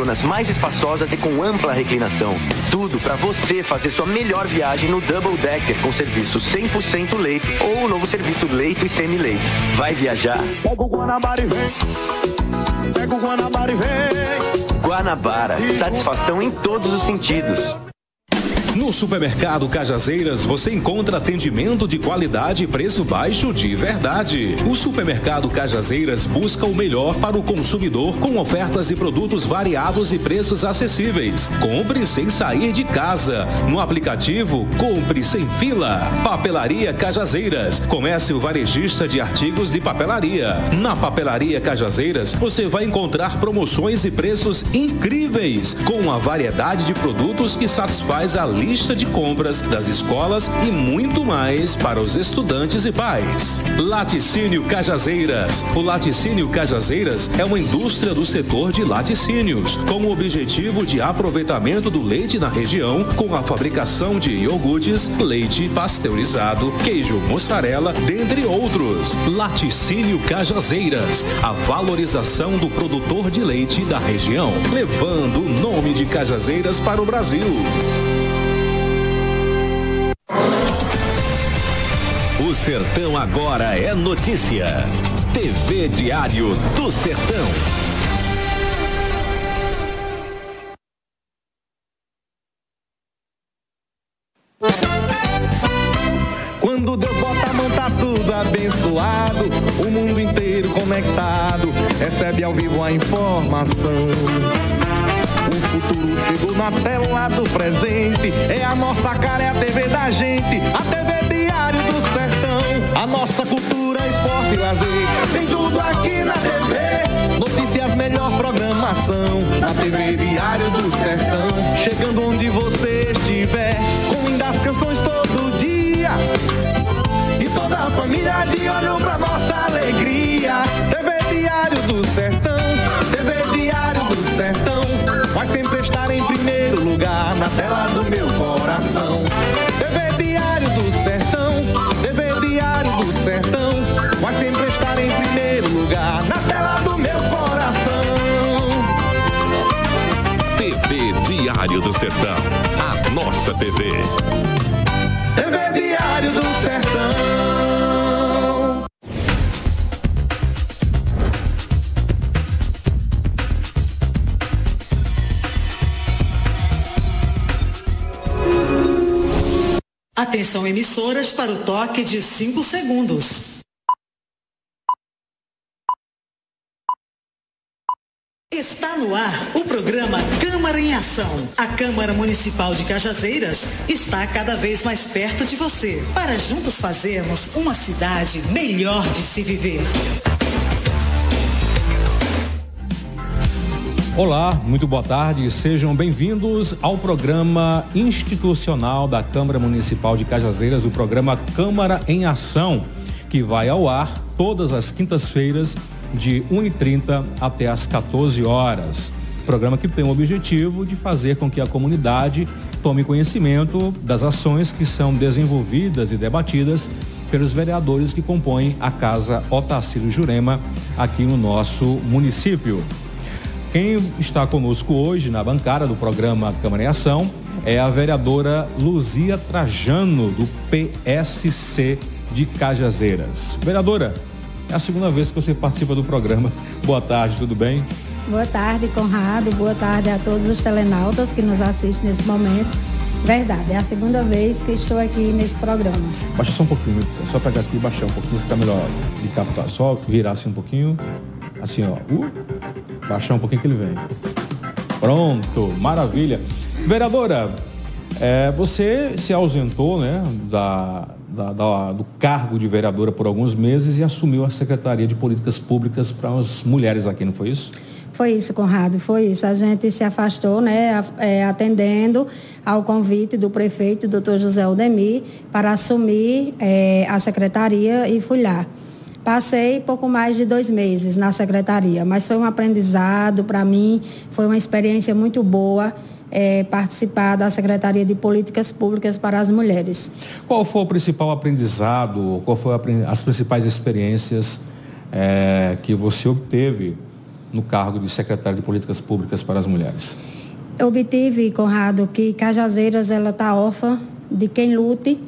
poltronas mais espaçosas e com ampla reclinação. Tudo para você fazer sua melhor viagem no Double Decker com serviço 100% leito ou o novo serviço leito e semi-leito. Vai viajar? Pega o Guanabara e vem. Pega o Guanabara e vem. Guanabara, satisfação em todos os sentidos. No supermercado Cajazeiras você encontra atendimento de qualidade e preço baixo de verdade. O supermercado Cajazeiras busca o melhor para o consumidor com ofertas e produtos variados e preços acessíveis. Compre sem sair de casa. No aplicativo, compre sem fila. Papelaria Cajazeiras. Comece o varejista de artigos de papelaria. Na Papelaria Cajazeiras você vai encontrar promoções e preços incríveis com a variedade de produtos que satisfaz a lista de compras das escolas e muito mais para os estudantes e pais. Laticínio Cajazeiras. O Laticínio Cajazeiras é uma indústria do setor de laticínios, com o objetivo de aproveitamento do leite na região com a fabricação de iogurtes, leite pasteurizado, queijo mussarela, dentre outros. Laticínio Cajazeiras, a valorização do produtor de leite da região, levando o nome de Cajazeiras para o Brasil. O Sertão agora é notícia. TV Diário do Sertão. Quando Deus bota a mão, tá tudo abençoado. O mundo inteiro conectado. Recebe ao vivo a informação. O futuro chegou na tela do presente. É a nossa cara, é a TV da gente. A TV Diário do Sertão. A nossa cultura, esporte e lazer. Tem tudo aqui na TV. Sertão. A nossa TV. TV Diário do Sertão. Atenção emissoras para o toque de 5 segundos. Está no ar o programa Câmara em Ação. A Câmara Municipal de Cajazeiras está cada vez mais perto de você, para juntos fazermos uma cidade melhor de se viver. Olá, muito boa tarde. Sejam bem-vindos ao programa institucional da Câmara Municipal de Cajazeiras, o programa Câmara em Ação, que vai ao ar todas as quintas-feiras de 1h30 até as 14 horas. Programa que tem o objetivo de fazer com que a comunidade tome conhecimento das ações que são desenvolvidas e debatidas pelos vereadores que compõem a Casa Otacílio Jurema aqui no nosso município. Quem está conosco hoje na bancada do programa Câmara em Ação é a vereadora Luzia Trajano, do PSC de Cajazeiras. Vereadora, é a segunda vez que você participa do programa. Boa tarde, tudo bem? Boa tarde, Conrado. Boa tarde a todos os telenautas que nos assistem nesse momento. Verdade, é a segunda vez que estou aqui nesse programa. Baixa só um pouquinho, só pegar aqui e baixar um pouquinho, fica melhor de captar. Só virar assim um pouquinho. Assim, ó. Uh, baixar um pouquinho que ele vem. Pronto, maravilha. Vereadora, é, você se ausentou né, da, da, da, do cargo de vereadora por alguns meses e assumiu a Secretaria de Políticas Públicas para as mulheres aqui, não foi isso? Foi isso, Conrado, foi isso. A gente se afastou, né, é, atendendo ao convite do prefeito, doutor José Aldemir, para assumir é, a secretaria e fui lá. Passei pouco mais de dois meses na secretaria, mas foi um aprendizado para mim, foi uma experiência muito boa é, participar da Secretaria de Políticas Públicas para as Mulheres. Qual foi o principal aprendizado, qual foram as principais experiências é, que você obteve no cargo de secretário de Políticas Públicas para as Mulheres? Eu obtive, Conrado, que Cajazeiras ela está órfã de quem lute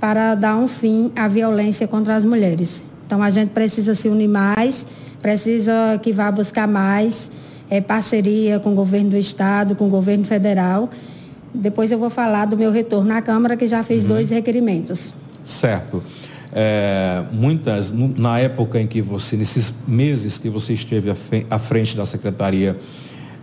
para dar um fim à violência contra as mulheres. Então a gente precisa se unir mais, precisa que vá buscar mais é, parceria com o governo do estado, com o governo federal. Depois eu vou falar do meu retorno na Câmara, que já fiz uhum. dois requerimentos. Certo. É, muitas, na época em que você, nesses meses que você esteve à frente da secretaria,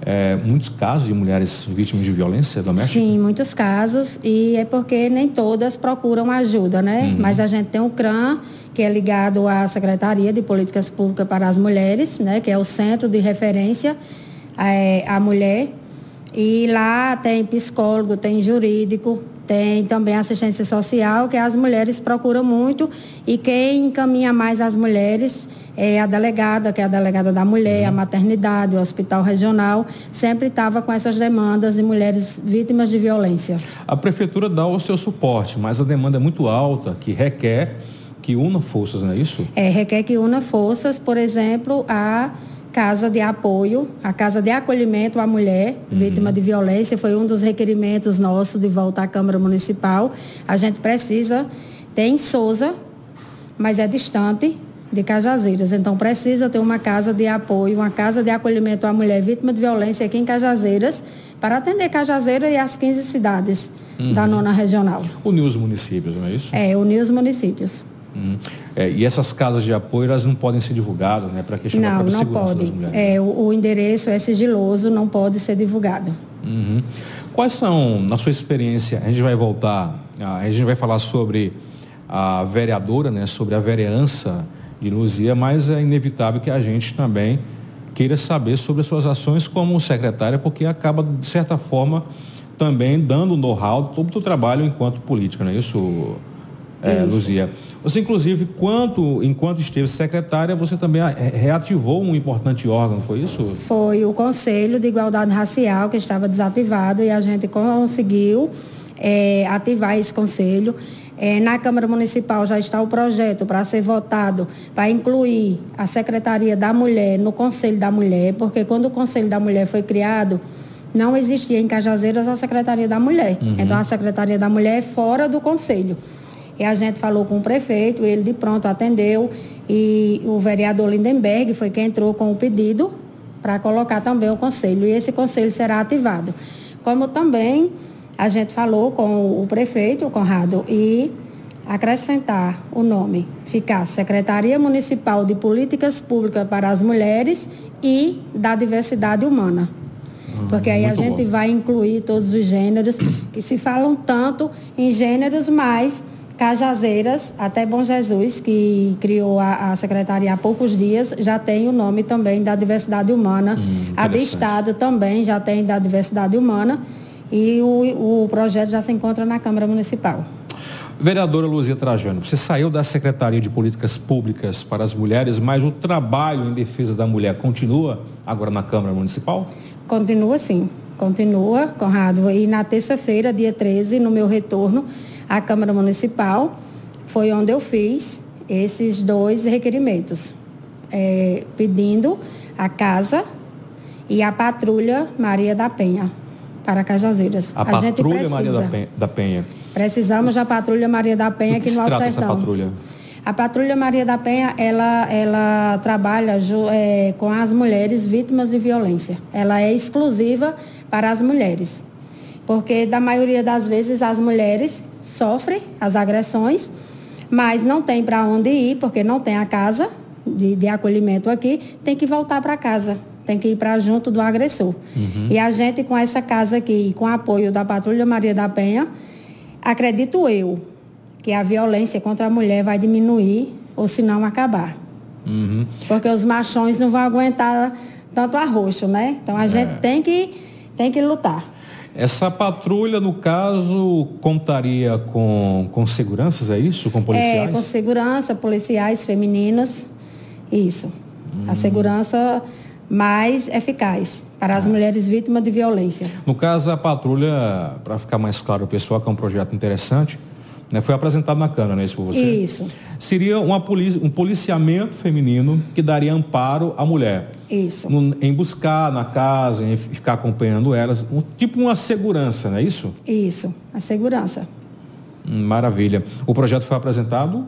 é, muitos casos de mulheres vítimas de violência doméstica? Sim, muitos casos e é porque nem todas procuram ajuda, né? Uhum. Mas a gente tem o CRAM, que é ligado à Secretaria de Políticas Públicas para as Mulheres, né? Que é o centro de referência é, à mulher. E lá tem psicólogo, tem jurídico, tem também assistência social, que as mulheres procuram muito. E quem encaminha mais as mulheres é a delegada, que é a delegada da mulher, uhum. a maternidade, o hospital regional, sempre estava com essas demandas de mulheres vítimas de violência. A prefeitura dá o seu suporte, mas a demanda é muito alta, que requer que una forças, não é isso? É, requer que una forças, por exemplo, a casa de apoio, a casa de acolhimento à mulher uhum. vítima de violência, foi um dos requerimentos nossos de volta à Câmara Municipal. A gente precisa, tem Souza, mas é distante de Cajazeiras, então precisa ter uma casa de apoio, uma casa de acolhimento à mulher vítima de violência aqui em Cajazeiras, para atender Cajazeiras e as 15 cidades uhum. da nona regional. Unir os municípios, não é isso? É, unir os municípios. Hum. É, e essas casas de apoio, elas não podem ser divulgadas, né? Para questão não, da própria não segurança pode. das mulheres. É, o, o, endereço é sigiloso, não pode ser divulgado. Uhum. Quais são, na sua experiência, a gente vai voltar, a gente vai falar sobre a vereadora, né? Sobre a vereança de Luzia, mas é inevitável que a gente também queira saber sobre as suas ações como secretária, porque acaba, de certa forma, também dando know-how todo o trabalho enquanto política, não é isso, é. Luzia? Você, inclusive, quanto, enquanto esteve secretária, você também reativou um importante órgão, foi isso? Foi o Conselho de Igualdade Racial, que estava desativado, e a gente conseguiu é, ativar esse conselho. É, na Câmara Municipal já está o projeto para ser votado, para incluir a Secretaria da Mulher no Conselho da Mulher, porque quando o Conselho da Mulher foi criado, não existia em Cajazeiras a Secretaria da Mulher. Uhum. Então, a Secretaria da Mulher é fora do Conselho. E a gente falou com o prefeito, ele de pronto atendeu e o vereador Lindenberg foi quem entrou com o pedido para colocar também o conselho. E esse conselho será ativado. Como também a gente falou com o prefeito, o Conrado, e acrescentar o nome, ficar Secretaria Municipal de Políticas Públicas para as Mulheres e da Diversidade Humana. Ah, Porque aí a gente bom. vai incluir todos os gêneros, que se falam tanto em gêneros, mas Cajazeiras, até Bom Jesus, que criou a, a, secretaria há poucos dias, já tem o nome também da diversidade humana. Hum, a do Estado também já tem da diversidade humana. E o, o projeto já se encontra na Câmara Municipal. Vereadora Luzia Trajano, você saiu da Secretaria de Políticas Públicas para as Mulheres, mas o trabalho em defesa da mulher continua agora na Câmara Municipal? Continua sim, continua, Conrado. E na terça-feira, dia 13, no meu retorno, a Câmara Municipal, foi onde eu fiz esses dois requerimentos, é, pedindo a casa e a patrulha Maria da Penha para Cajazeiras. A, a patrulha Maria da Penha, da Penha. Precisamos da patrulha Maria da Penha aqui no Alto Sertão. Essa patrulha? A Patrulha Maria da Penha, ela, ela trabalha é, com as mulheres vítimas de violência. Ela é exclusiva para as mulheres. Porque, da maioria das vezes, as mulheres sofrem as agressões, mas não tem para onde ir, porque não tem a casa de, de acolhimento aqui, tem que voltar para casa, tem que ir para junto do agressor. Uhum. E a gente, com essa casa aqui, com o apoio da Patrulha Maria da Penha, acredito eu que a violência contra a mulher vai diminuir, ou se não acabar. Uhum. Porque os machões não vão aguentar tanto arroxo, né? Então a é. gente tem que, tem que lutar. Essa patrulha, no caso, contaria com, com seguranças, é isso? Com policiais? É, com segurança, policiais femininos, isso. Hum. A segurança mais eficaz para as ah. mulheres vítimas de violência. No caso, a patrulha, para ficar mais claro o pessoal, que é um projeto interessante, Né? Foi apresentado na Câmara, não é isso por você? Isso. Seria uma polici um policiamento feminino que daria amparo à mulher. Isso. No, em buscar na casa, em ficar acompanhando elas, um, tipo uma segurança, não é isso? Isso, a segurança. Hum, maravilha. O projeto foi apresentado?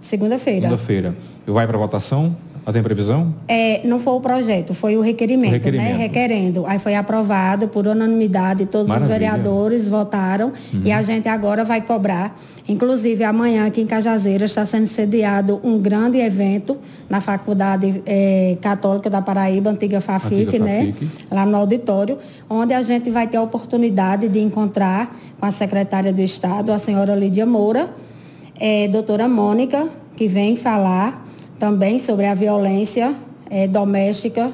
Segunda-feira. Segunda-feira. Vai para votação? Já tem previsão? É, não foi o projeto, foi o requerimento, O requerimento. né? Requerendo. Aí foi aprovado por unanimidade, todos Maravilha. os vereadores votaram e a gente agora vai cobrar. Inclusive, amanhã aqui em Cajazeiras está sendo sediado um grande evento na Faculdade eh, Católica da Paraíba, antiga FAFIC, Antiga né? FAFIC. Lá no auditório, onde a gente vai ter a oportunidade de encontrar com a secretária do Estado, a senhora Lídia Moura, é, doutora Mônica, que vem falar também sobre a violência é, doméstica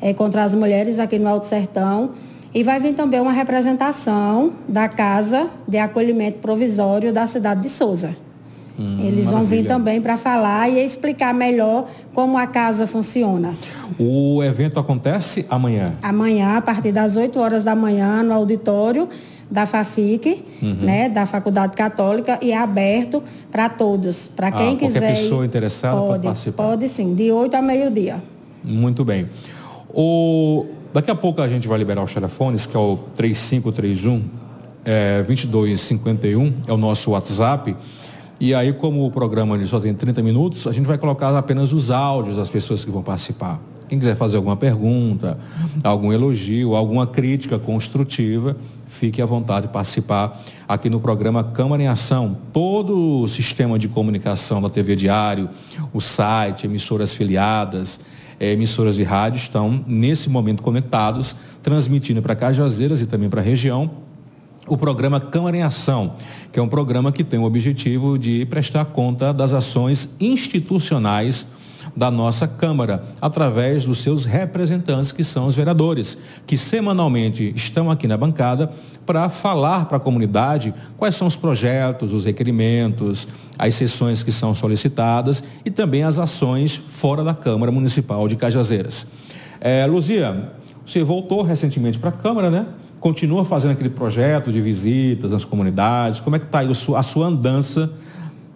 é, contra as mulheres aqui no Alto Sertão. E vai vir também uma representação da Casa de Acolhimento Provisório da cidade de Souza. Eles vão vir maravilha. também para falar e explicar melhor como a casa funciona. O evento acontece amanhã. Amanhã, a partir das 8 horas da manhã, no auditório da FAFIC, Uhum. né, da Faculdade Católica, e é aberto para todos. Para Ah, quem qualquer quiser. pessoa interessada pode pode participar. Pode sim, de 8 a meio-dia. Muito bem. O... Daqui a pouco a gente vai liberar os telefones, que é o 3531 é, 2251, é o nosso WhatsApp. E aí, como o programa só tem 30 minutos, a gente vai colocar apenas os áudios das pessoas que vão participar. Quem quiser fazer alguma pergunta, algum elogio, alguma crítica construtiva, fique à vontade de participar aqui no programa Câmara em Ação. Todo o sistema de comunicação da TV Diário, o site, emissoras filiadas, eh, emissoras de rádio estão nesse momento conectados, transmitindo para Cajazeiras e também para a região o programa Câmara em Ação, que é um programa que tem o objetivo de prestar conta das ações institucionais da nossa Câmara, através dos seus representantes, que são os vereadores, que semanalmente estão aqui na bancada para falar para a comunidade quais são os projetos, os requerimentos, as sessões que são solicitadas e também as ações fora da Câmara Municipal de Cajazeiras. É, Luzia, você voltou recentemente para a Câmara, né? Continua fazendo aquele projeto de visitas nas comunidades. Como é que está a sua andança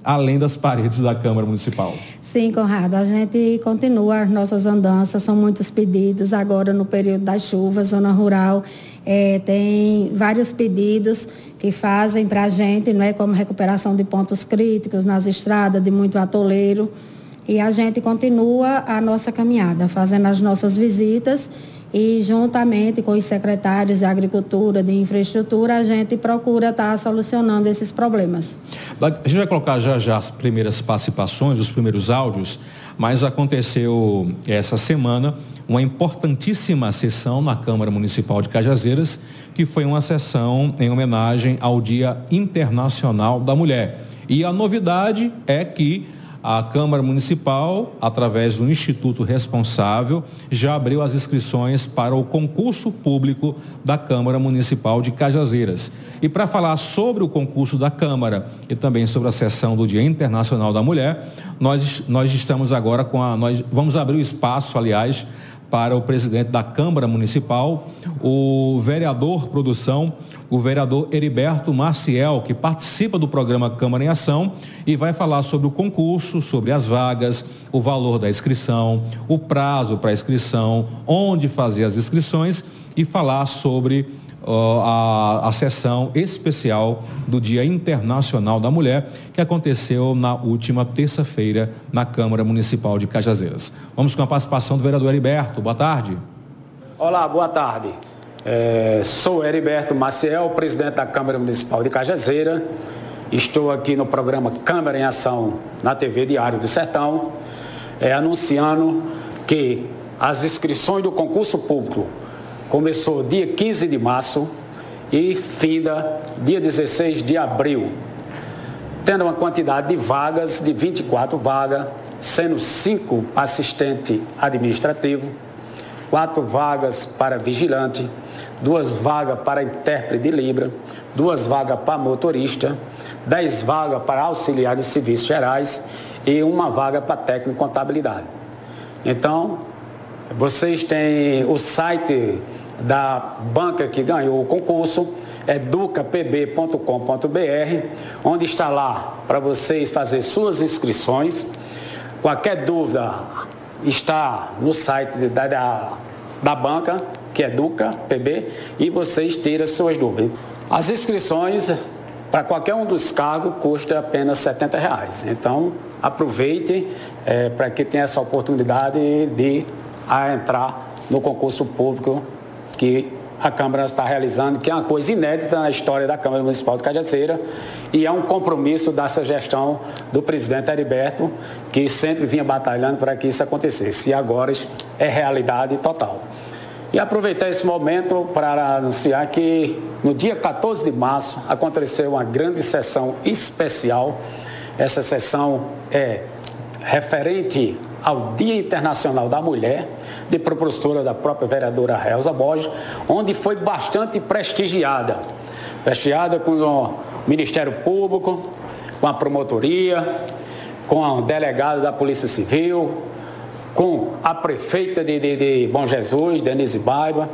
além das paredes da Câmara Municipal? Sim, Conrado, a gente continua as nossas andanças, são muitos pedidos. Agora, no período das chuvas, zona rural, eh, tem vários pedidos que fazem para a gente, não é, como recuperação de pontos críticos nas estradas, de muito atoleiro. E a gente continua a nossa caminhada, fazendo as nossas visitas e juntamente com os secretários de agricultura, de infraestrutura, a gente procura estar solucionando esses problemas. A gente vai colocar já já as primeiras participações, os primeiros áudios, mas aconteceu essa semana uma importantíssima sessão na Câmara Municipal de Cajazeiras, que foi uma sessão em homenagem ao Dia Internacional da Mulher. E a novidade é que a Câmara Municipal, através do Instituto Responsável, já abriu as inscrições para o concurso público da Câmara Municipal de Cajazeiras. E para falar sobre o concurso da Câmara e também sobre a sessão do Dia Internacional da Mulher, nós, nós estamos agora com a. Nós vamos abrir o espaço, aliás, para o presidente da Câmara Municipal, o vereador produção, o vereador Heriberto Maciel, que participa do programa Câmara em Ação e vai falar sobre o concurso, sobre as vagas, o valor da inscrição, o prazo para a inscrição, onde fazer as inscrições e falar sobre a, a sessão especial do Dia Internacional da Mulher, que aconteceu na última terça-feira na Câmara Municipal de Cajazeiras. Vamos com a participação do vereador Heriberto. Boa tarde. Olá, boa tarde. É, sou Heriberto Maciel, presidente da Câmara Municipal de Cajazeira. Estou aqui no programa Câmara em Ação na TV Diário do Sertão, é, anunciando que as inscrições do concurso público começou dia 15 de março e finda dia 16 de abril, tendo uma quantidade de vagas de 24 vagas, sendo 5 assistente administrativo, quatro vagas para vigilante, duas vagas para intérprete de Libra, duas vagas para motorista, dez vagas para auxiliar de serviços gerais e uma vaga para técnico contabilidade. Então, vocês têm o site da banca que ganhou o concurso, educapb.com.br, onde está lá para vocês fazer suas inscrições. Qualquer dúvida está no site da, da, da banca, que é Educa PB, e vocês tiram suas dúvidas. As inscrições para qualquer um dos cargos custa apenas R$ reais. Então, aproveite é, para que tenha essa oportunidade de a entrar no concurso público que a Câmara está realizando, que é uma coisa inédita na história da Câmara Municipal de Cajazeira e é um compromisso dessa gestão do presidente Heriberto, que sempre vinha batalhando para que isso acontecesse. E agora é realidade total. E aproveitar esse momento para anunciar que no dia 14 de março aconteceu uma grande sessão especial. Essa sessão é referente ao Dia Internacional da Mulher, de propulsora da própria vereadora Elza Borges, onde foi bastante prestigiada. Prestigiada com o Ministério Público, com a promotoria, com o delegado da Polícia Civil, com a prefeita de, de, de Bom Jesus, Denise Baiba,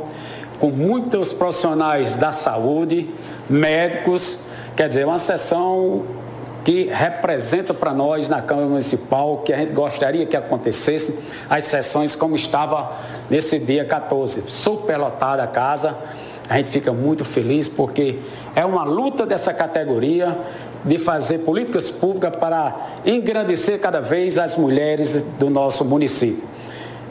com muitos profissionais da saúde, médicos, quer dizer, uma sessão que representa para nós na Câmara Municipal que a gente gostaria que acontecesse as sessões como estava nesse dia 14. Superlotada a casa, a gente fica muito feliz porque é uma luta dessa categoria de fazer políticas públicas para engrandecer cada vez as mulheres do nosso município.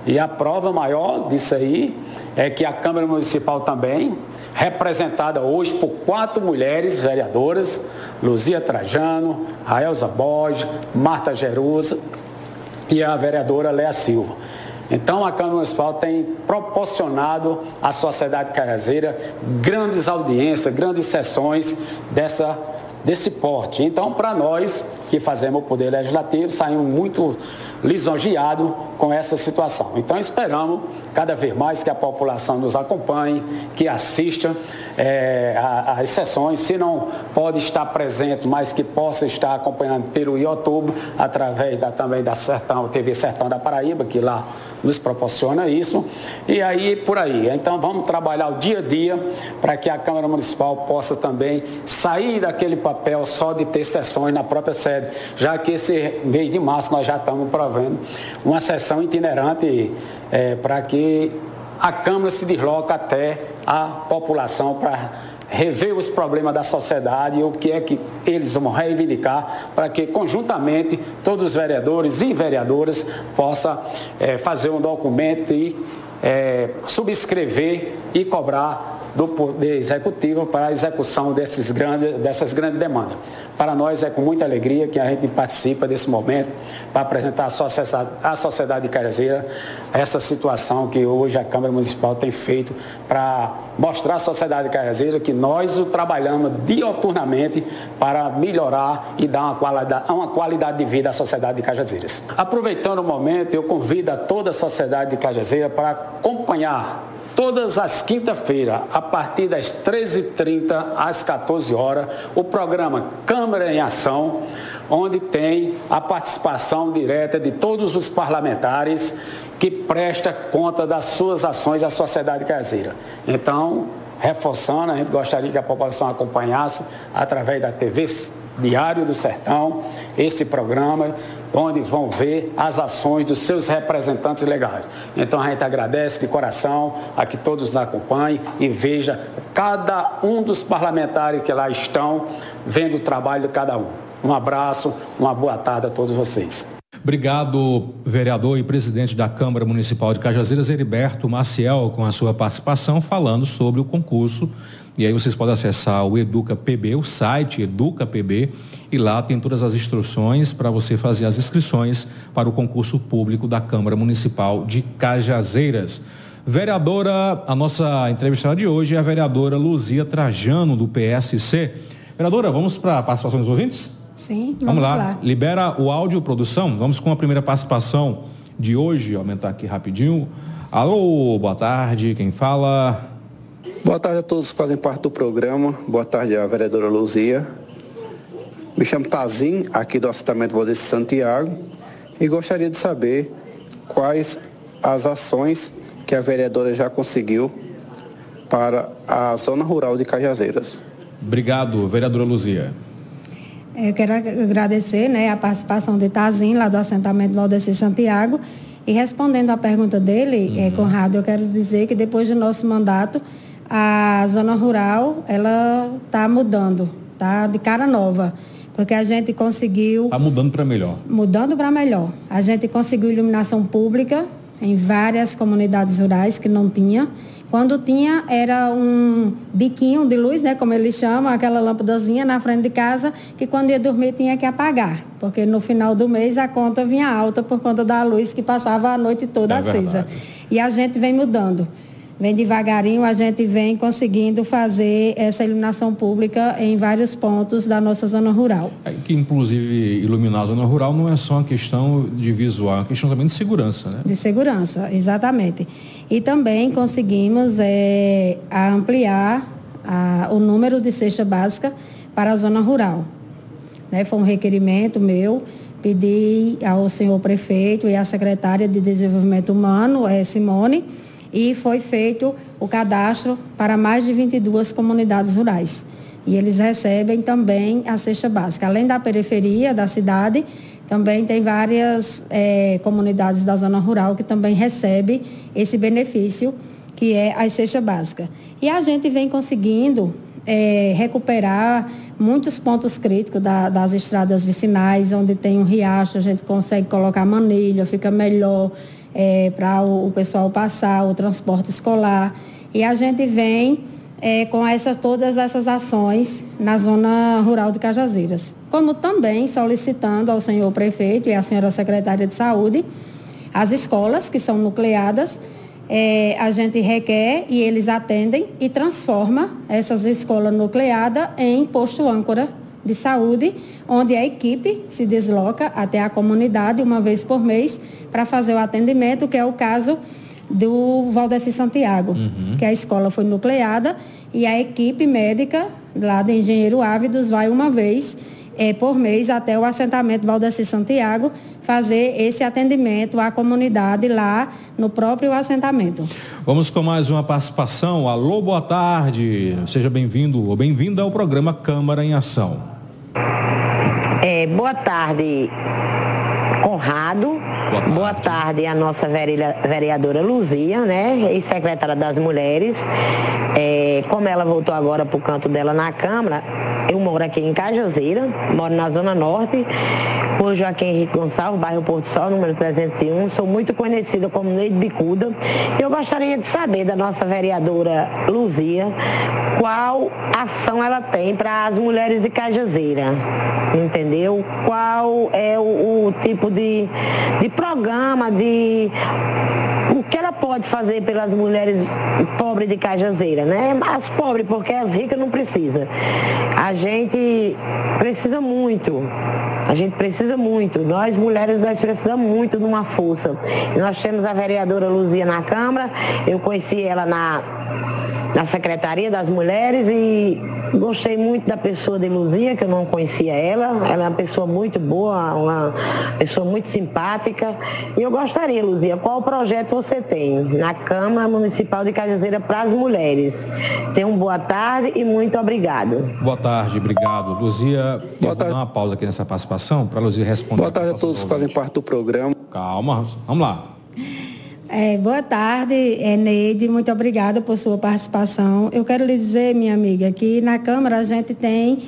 E a prova maior disso aí é que a Câmara Municipal também, representada hoje por quatro mulheres vereadoras, Luzia Trajano, Raelza Borges, Marta Jerusa e a vereadora Léa Silva. Então a Câmara Municipal tem proporcionado à sociedade carazeira grandes audiências, grandes sessões dessa desse porte. Então, para nós que fazemos o Poder Legislativo, saímos muito lisonjeados com essa situação. Então, esperamos cada vez mais que a população nos acompanhe, que assista é, às sessões, se não pode estar presente, mas que possa estar acompanhando pelo YouTube, através da, também da Sertão, TV Sertão da Paraíba, que lá nos proporciona isso. E aí, por aí. Então, vamos trabalhar o dia a dia para que a Câmara Municipal possa também sair daquele papel só de ter sessões na própria sede, já que esse mês de março nós já estamos provendo uma sessão itinerante é, para que a Câmara se desloque até a população para rever os problemas da sociedade e o que é que eles vão reivindicar para que conjuntamente todos os vereadores e vereadoras possam é, fazer um documento e é, subscrever e cobrar do Poder Executivo para a execução desses grandes, dessas grandes demandas. Para nós é com muita alegria que a gente participa desse momento para apresentar à sociedade, carezeira essa situação que hoje a Câmara Municipal tem feito para mostrar à sociedade carezeira que nós o trabalhamos dioturnamente para melhorar e dar uma qualidade, uma qualidade de vida à sociedade de Cajazeiras. Aproveitando o momento, eu convido a toda a sociedade de Cajazeira para acompanhar todas as quinta-feiras, a partir das 13h30 às 14 horas, o programa Câmara em Ação, onde tem a participação direta de todos os parlamentares que presta conta das suas ações à sociedade caseira. Então, reforçando, a gente gostaria que a população acompanhasse através da TV Diário do Sertão esse programa onde vão ver as ações dos seus representantes legais. Então a gente agradece de coração a que todos nos acompanhem e veja cada um dos parlamentares que lá estão vendo o trabalho de cada um. Um abraço, uma boa tarde a todos vocês. Obrigado, vereador e presidente da Câmara Municipal de Cajazeiras, Heriberto Maciel, com a sua participação, falando sobre o concurso e aí vocês podem acessar o Educa PB, o site Educa PB, e lá tem todas as instruções para você fazer as inscrições para o concurso público da Câmara Municipal de Cajazeiras. Vereadora, a nossa entrevistada de hoje é a vereadora Luzia Trajano, do PSC. Vereadora, vamos para a participação dos ouvintes? Sim, vamos, vamos lá. lá. Libera o áudio, produção. Vamos com a primeira participação de hoje, aumentar aqui rapidinho. Alô, boa tarde, quem fala? Boa tarde a todos que fazem parte do programa. Boa tarde à vereadora Luzia. Me chamo Tazim, aqui do assentamento Valdez Santiago, e gostaria de saber quais as ações que a vereadora já conseguiu para a zona rural de Cajazeiras. Obrigado, vereadora Luzia. Eu quero agradecer né, a participação de Tazim, lá do assentamento Valdeci Santiago. E respondendo à pergunta dele, uhum. é, Conrado, eu quero dizer que depois do nosso mandato, a zona rural ela está mudando, tá de cara nova, porque a gente conseguiu. Está mudando para melhor. Mudando para melhor. A gente conseguiu iluminação pública em várias comunidades rurais que não tinha. Quando tinha, era um biquinho de luz, né, como eles chamam, aquela lâmpadazinha na frente de casa, que quando ia dormir tinha que apagar, porque no final do mês a conta vinha alta por conta da luz que passava a noite toda é acesa. Verdade. E a gente vem mudando vem devagarinho, a gente vem conseguindo fazer essa iluminação pública em vários pontos da nossa zona rural. É que, inclusive, iluminar a zona rural não é só uma questão de visual, é uma questão também de segurança, né? De segurança, exatamente. E também conseguimos é, ampliar a, o número de cesta básica para a zona rural. Né? Foi um requerimento meu, pedi ao senhor prefeito e à secretária de Desenvolvimento Humano, é, Simone, e foi feito o cadastro para mais de 22 comunidades rurais. E eles recebem também a cesta básica. Além da periferia da cidade, também tem várias é, comunidades da zona rural que também recebem esse benefício, que é a cesta básica. E a gente vem conseguindo é, recuperar muitos pontos críticos da, das estradas vicinais, onde tem um riacho, a gente consegue colocar manilha, fica melhor é, para o, o, pessoal passar, o transporte escolar. E a gente vem é, com essa, todas essas ações na zona rural de Cajazeiras. Como também solicitando ao senhor prefeito e à senhora secretária de saúde as escolas que são nucleadas. É, a gente requer e eles atendem e transforma essas escolas nucleadas em posto âncora de saúde, onde a equipe se desloca até a comunidade uma vez por mês para fazer o atendimento, que é o caso do Valdeci Santiago, uhum. que a escola foi nucleada e a equipe médica lá de Engenheiro Ávidos vai uma vez é, por mês até o assentamento Valdeci Santiago fazer esse atendimento à comunidade lá no próprio assentamento. Vamos com mais uma participação. Alô, boa tarde. Seja bem-vindo ou bem-vinda ao programa Câmara em Ação. É, boa tarde, Conrado. Boa tarde. A nossa vereadora Luzia, né? Ex-secretária das Mulheres. É, como ela voltou agora para o canto dela na Câmara, eu moro aqui em Cajazeira, moro na Zona Norte, por Joaquim Henrique Gonçalves, bairro Porto Sol, número 301. Sou muito conhecida como Neide Bicuda. Eu gostaria de saber da nossa vereadora Luzia qual ação ela tem para as mulheres de Cajazeira, entendeu? Qual é o, o tipo de, de programa, de o que ela pode fazer pelas mulheres pobres de Cajazeira, né? As pobres, porque as ricas não precisa. A gente precisa muito. A gente precisa muito. Nós mulheres nós precisamos muito de uma força. Nós temos a vereadora Luzia na Câmara. Eu conheci ela na na Secretaria das Mulheres e gostei muito da pessoa de Luzia, que eu não conhecia ela. Ela é uma pessoa muito boa, uma pessoa muito simpática. E eu gostaria, Luzia, qual projeto você tem na Câmara Municipal de Cajazeira para as mulheres? Tenha uma boa tarde e muito obrigado. Boa tarde, obrigado. Luzia, boa tarde. uma pausa aqui nessa participação para a Luzia responder. Boa tarde a todos que fazem parte do programa. Calma, vamos lá. É, boa tarde, é, Neide. Muito obrigada por sua participação. Eu quero lhe dizer, minha amiga, que na Câmara a gente tem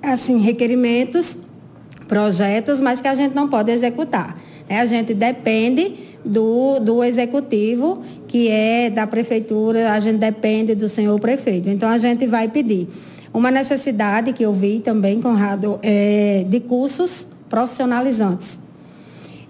assim, requerimentos, projetos, mas que a gente não pode executar. É, a gente depende do, do executivo, que é da prefeitura, a gente depende do senhor prefeito. Então a gente vai pedir. Uma necessidade que eu vi também, Conrado, é de cursos profissionalizantes.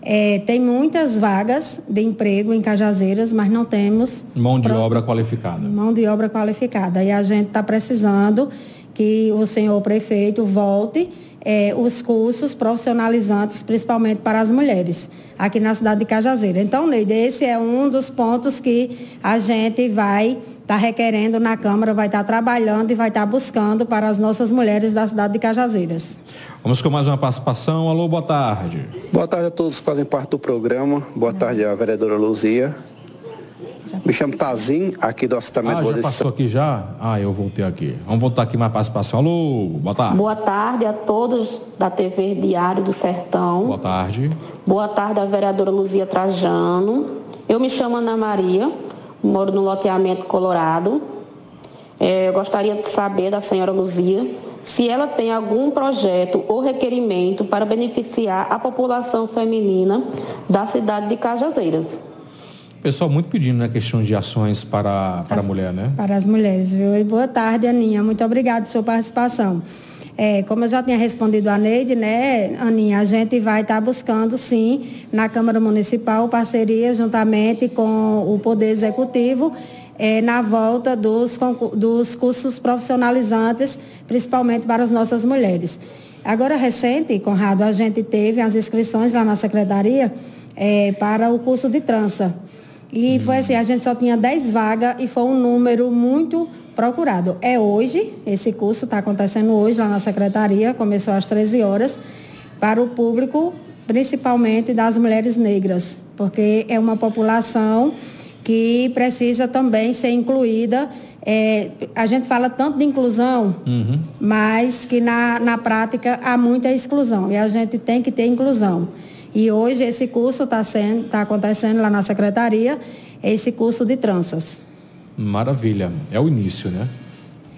É, tem muitas vagas de emprego em Cajazeiras, mas não temos. Mão de pro... obra qualificada. Mão de obra qualificada. E a gente está precisando que o senhor prefeito volte é, os cursos profissionalizantes, principalmente para as mulheres, aqui na cidade de Cajazeira. Então, Neide, esse é um dos pontos que a gente vai estar tá requerendo na Câmara, vai estar tá trabalhando e vai estar tá buscando para as nossas mulheres da cidade de Cajazeiras. Vamos com mais uma participação. Alô, boa tarde. Boa tarde a todos que fazem parte do programa. Boa tarde à vereadora Luzia. Me chamo Tazim, aqui do assentamento ah, já passou aqui já? Ah, eu voltei aqui. Vamos voltar aqui mais participação. Alô, boa tarde. Boa tarde a todos da TV Diário do Sertão. Boa tarde. Boa tarde à vereadora Luzia Trajano. Eu me chamo Ana Maria, moro no loteamento Colorado. É, eu gostaria de saber da senhora Luzia se ela tem algum projeto ou requerimento para beneficiar a população feminina da cidade de Cajazeiras. Pessoal muito pedindo, né, questão de ações para, para as, a mulher, né? Para as mulheres, viu? E boa tarde, Aninha. Muito obrigada pela sua participação. É, como eu já tinha respondido a Neide, né, Aninha, a gente vai estar tá buscando, sim, na Câmara Municipal, parceria juntamente com o Poder Executivo, é, na volta dos, dos cursos profissionalizantes, principalmente para as nossas mulheres. Agora, recente, Conrado, a gente teve as inscrições lá na Secretaria é, para o curso de trança. E foi assim, a gente só tinha 10 vagas e foi um número muito procurado. É hoje, esse curso está acontecendo hoje lá na secretaria, começou às 13 horas, para o público, principalmente das mulheres negras, porque é uma população que precisa também ser incluída. É, a gente fala tanto de inclusão, uhum. mas que na, na prática há muita exclusão e a gente tem que ter inclusão. E hoje esse curso está tá acontecendo lá na secretaria, esse curso de tranças. Maravilha. É o início, né?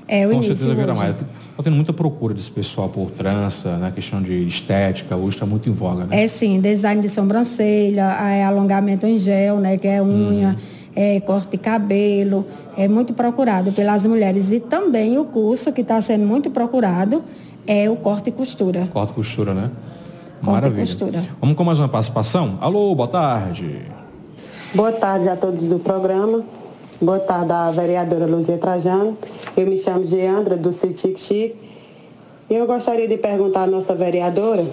É o Com início. Com certeza virá mais. Está tendo muita procura desse pessoal por trança, na né? questão de estética, hoje está muito em voga, né? É sim, design de sobrancelha, é alongamento em gel, né? Que é unha. Hum. É, corte de cabelo, é muito procurado pelas mulheres. E também o curso que está sendo muito procurado é o corte e costura. Corte e costura, né? Maravilha. Vamos com mais uma participação? Alô, boa tarde. Boa tarde a todos do programa. Boa tarde à vereadora Luzia Trajano. Eu me chamo Geandra, do Citic Chic. E eu gostaria de perguntar à nossa vereadora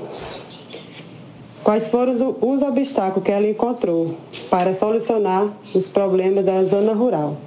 quais foram os, os obstáculos que ela encontrou para solucionar os problemas da zona rural.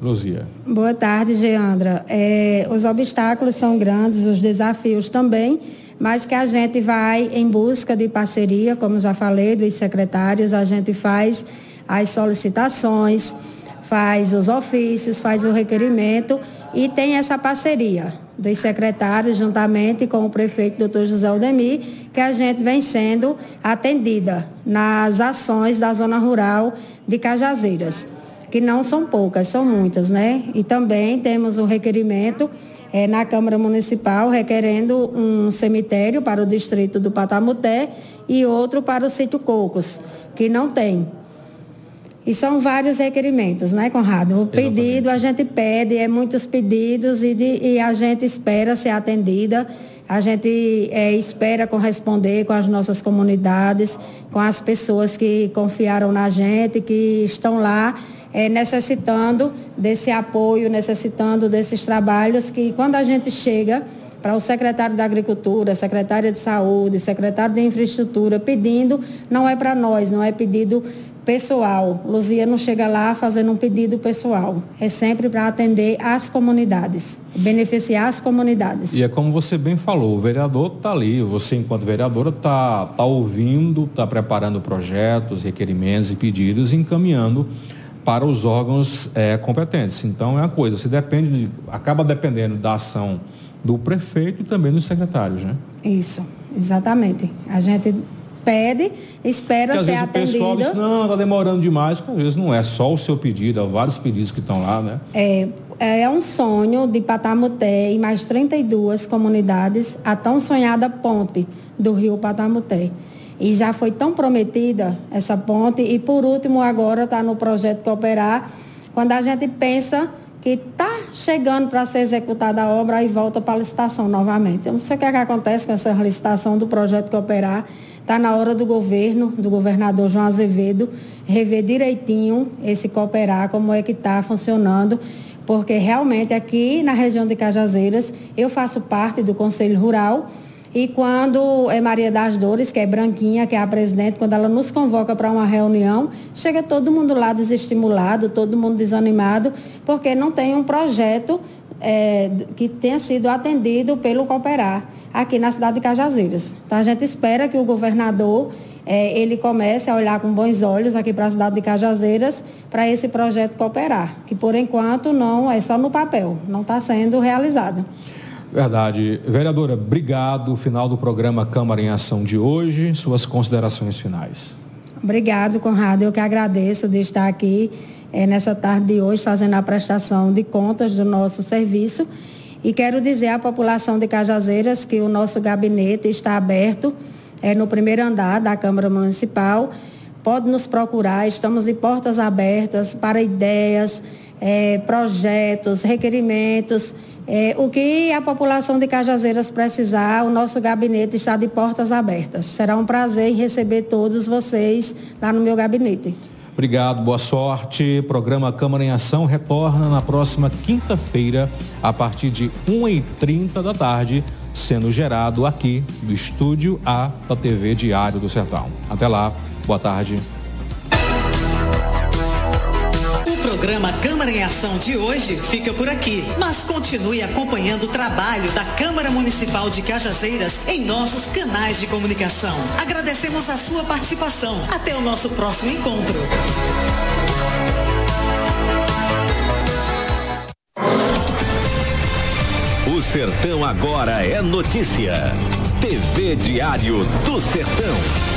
Luzia. Boa tarde, Geandra. É, os obstáculos são grandes, os desafios também mas que a gente vai em busca de parceria, como já falei, dos secretários, a gente faz as solicitações, faz os ofícios, faz o requerimento. E tem essa parceria dos secretários, juntamente com o prefeito doutor José Aldemir, que a gente vem sendo atendida nas ações da zona rural de Cajazeiras, que não são poucas, são muitas, né? E também temos o requerimento é, na Câmara Municipal requerendo um cemitério para o distrito do Patamuté e outro para o sítio Cocos, que não tem. E são vários requerimentos, né, Conrado? O pedido, a gente pede, é muitos pedidos e, de, e a gente espera ser atendida. A gente é, espera corresponder com as nossas comunidades, com as pessoas que confiaram na gente, que estão lá é, necessitando desse apoio, necessitando desses trabalhos que quando a gente chega para o secretário da Agricultura, secretária de Saúde, secretário de Infraestrutura, pedindo, não é para nós, não é pedido pessoal. Luzia não chega lá fazendo um pedido pessoal. É sempre para atender as comunidades, beneficiar as comunidades. E é como você bem falou, o vereador está ali, você enquanto vereadora está tá ouvindo, está preparando projetos, requerimentos e pedidos, encaminhando para os órgãos é, competentes. Então é uma coisa, se depende, de, acaba dependendo da ação do prefeito e também dos secretários, né? Isso, exatamente. A gente pede, espera Porque, ser às vezes atendido. O pessoal diz, não, está demorando demais, porque às vezes não é só o seu pedido, é vários pedidos que estão lá, né? É, é um sonho de Patamuté e mais 32 comunidades, a tão sonhada ponte do rio Patamuté. E já foi tão prometida essa ponte. E por último, agora está no projeto Cooperar, quando a gente pensa que está chegando para ser executada a obra e volta para a licitação novamente. Eu não sei o que, é que acontece com essa licitação do projeto Cooperar. Está na hora do governo, do governador João Azevedo, rever direitinho esse Cooperar, como é que está funcionando porque realmente aqui na região de Cajazeiras eu faço parte do Conselho Rural e quando é Maria das Dores, que é branquinha, que é a presidente, quando ela nos convoca para uma reunião, chega todo mundo lá desestimulado, todo mundo desanimado, porque não tem um projeto é, que tenha sido atendido pelo Cooperar aqui na cidade de Cajazeiras. Então a gente espera que o governador é, ele comece a olhar com bons olhos aqui para a cidade de Cajazeiras para esse projeto cooperar, que por enquanto não é só no papel, não está sendo realizado. Verdade. Vereadora, obrigado. Final do programa Câmara em Ação de hoje. Suas considerações finais. Obrigado, Conrado. Eu que agradeço de estar aqui é, nessa tarde de hoje fazendo a prestação de contas do nosso serviço. E quero dizer à população de Cajazeiras que o nosso gabinete está aberto é, no primeiro andar da Câmara Municipal. Pode nos procurar, estamos de portas abertas para ideias, é, projetos, requerimentos. É, o que a população de Cajazeiras precisar, o nosso gabinete está de portas abertas. Será um prazer receber todos vocês lá no meu gabinete. Obrigado, boa sorte. Programa Câmara em Ação retorna na próxima quinta-feira, a partir de 1h30 da tarde, sendo gerado aqui do estúdio A da TV Diário do Sertão. Até lá, boa tarde. Programa Câmara em Ação de hoje fica por aqui, mas continue acompanhando o trabalho da Câmara Municipal de Cajazeiras em nossos canais de comunicação. Agradecemos a sua participação. Até o nosso próximo encontro. O Sertão agora é notícia. TV Diário do Sertão.